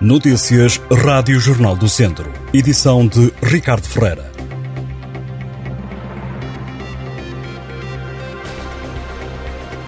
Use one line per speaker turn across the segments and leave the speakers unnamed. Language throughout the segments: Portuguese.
Notícias Rádio Jornal do Centro. Edição de Ricardo Ferreira.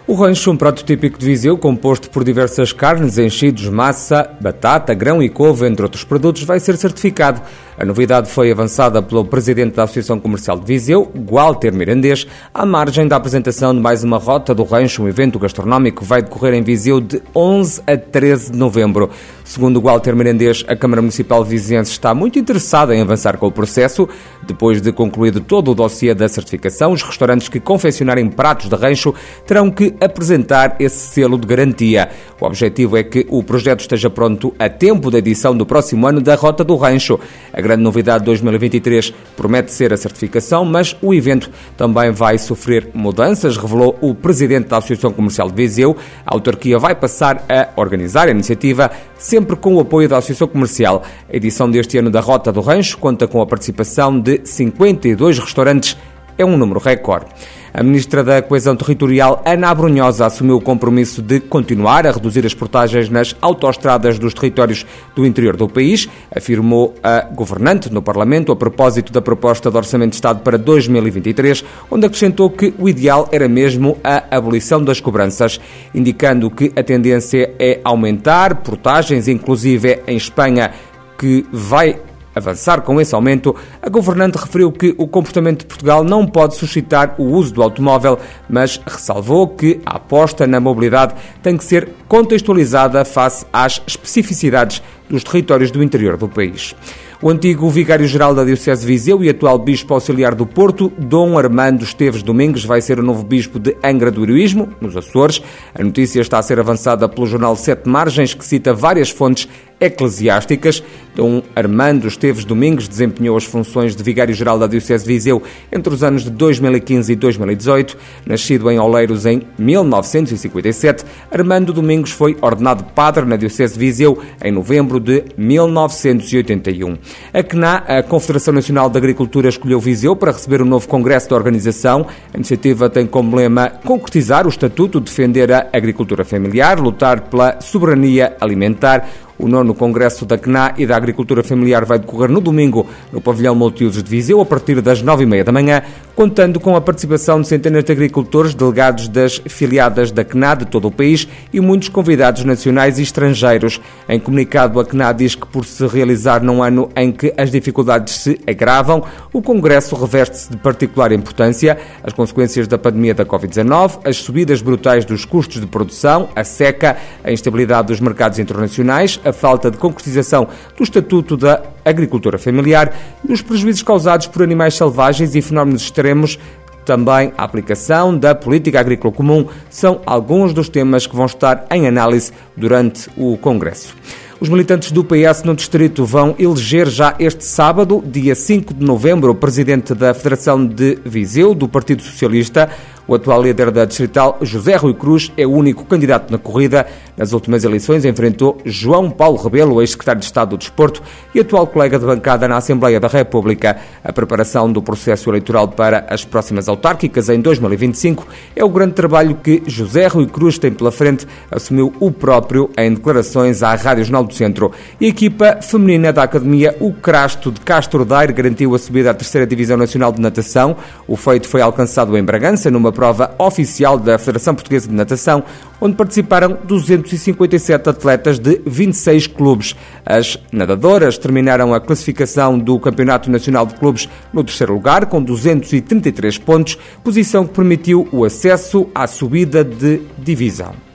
O rancho, um prato típico de Viseu, composto por diversas carnes, enchidos, massa, batata, grão e couve, entre outros produtos, vai ser certificado. A novidade foi avançada pelo presidente da Associação Comercial de Viseu, Walter Mirandês, à margem da apresentação de mais uma rota do rancho, um evento gastronómico que vai decorrer em Viseu de 11 a 13 de novembro. Segundo Walter Mirandês, a Câmara Municipal Viziense está muito interessada em avançar com o processo. Depois de concluído todo o dossiê da certificação, os restaurantes que confeccionarem pratos de rancho terão que apresentar esse selo de garantia. O objetivo é que o projeto esteja pronto a tempo da edição do próximo ano da Rota do Rancho. A grande novidade de 2023 promete ser a certificação, mas o evento também vai sofrer mudanças, revelou o presidente da Associação Comercial de Viseu. A autarquia vai passar a organizar a iniciativa sempre com o apoio da Associação Comercial. A edição deste ano da Rota do Rancho conta com a participação de 52 restaurantes é um número recorde. A Ministra da Coesão Territorial, Ana Abrunhosa, assumiu o compromisso de continuar a reduzir as portagens nas autoestradas dos territórios do interior do país, afirmou a governante no Parlamento a propósito da proposta de Orçamento de Estado para 2023, onde acrescentou que o ideal era mesmo a abolição das cobranças, indicando que a tendência é aumentar portagens, inclusive em Espanha, que vai avançar com esse aumento, a governante referiu que o comportamento de Portugal não pode suscitar o uso do automóvel, mas ressalvou que a aposta na mobilidade tem que ser contextualizada face às especificidades dos territórios do interior do país. O antigo vigário-geral da Diocese de Viseu e atual bispo auxiliar do Porto, Dom Armando Esteves Domingues, vai ser o novo bispo de Angra do Heroísmo, nos Açores. A notícia está a ser avançada pelo jornal Sete Margens, que cita várias fontes eclesiásticas. Dom Armando Esteves Domingues desempenhou as funções de vigário-geral da Diocese de Viseu entre os anos de 2015 e 2018. Nascido em Oleiros em 1957, Armando Domingos foi ordenado padre na Diocese de Viseu em novembro de 1981. A CNA, a Confederação Nacional de Agricultura, escolheu Viseu para receber o um novo congresso da organização. A iniciativa tem como lema concretizar o estatuto, defender a agricultura familiar, lutar pela soberania alimentar, o nono Congresso da CNA e da Agricultura Familiar vai decorrer no domingo no Pavilhão Multiusos de Viseu, a partir das nove e meia da manhã, contando com a participação de centenas de agricultores, delegados das filiadas da CNA de todo o país e muitos convidados nacionais e estrangeiros. Em comunicado, a CNA diz que por se realizar num ano em que as dificuldades se agravam, o Congresso reveste-se de particular importância. As consequências da pandemia da Covid-19, as subidas brutais dos custos de produção, a seca, a instabilidade dos mercados internacionais, a falta de concretização do Estatuto da Agricultura Familiar e os prejuízos causados por animais selvagens e fenómenos extremos também a aplicação da política agrícola comum são alguns dos temas que vão estar em análise durante o Congresso. Os militantes do PS no Distrito vão eleger já este sábado, dia 5 de novembro, o presidente da Federação de Viseu, do Partido Socialista. O atual líder da Distrital, José Rui Cruz, é o único candidato na corrida. Nas últimas eleições enfrentou João Paulo Rebelo, ex-secretário de Estado do Desporto e atual colega de bancada na Assembleia da República. A preparação do processo eleitoral para as próximas autárquicas em 2025 é o grande trabalho que José Rui Cruz tem pela frente, assumiu o próprio em declarações à Rádio Jornal do Centro. E a equipa feminina da Academia O Crasto de Castro Daire garantiu a subida à terceira Divisão Nacional de Natação. O feito foi alcançado em Bragança, numa prova oficial da Federação Portuguesa de Natação, onde participaram 257 atletas de 26 clubes. As nadadoras terminaram a classificação do Campeonato Nacional de Clubes no terceiro lugar, com 233 pontos, posição que permitiu o acesso à subida de divisão.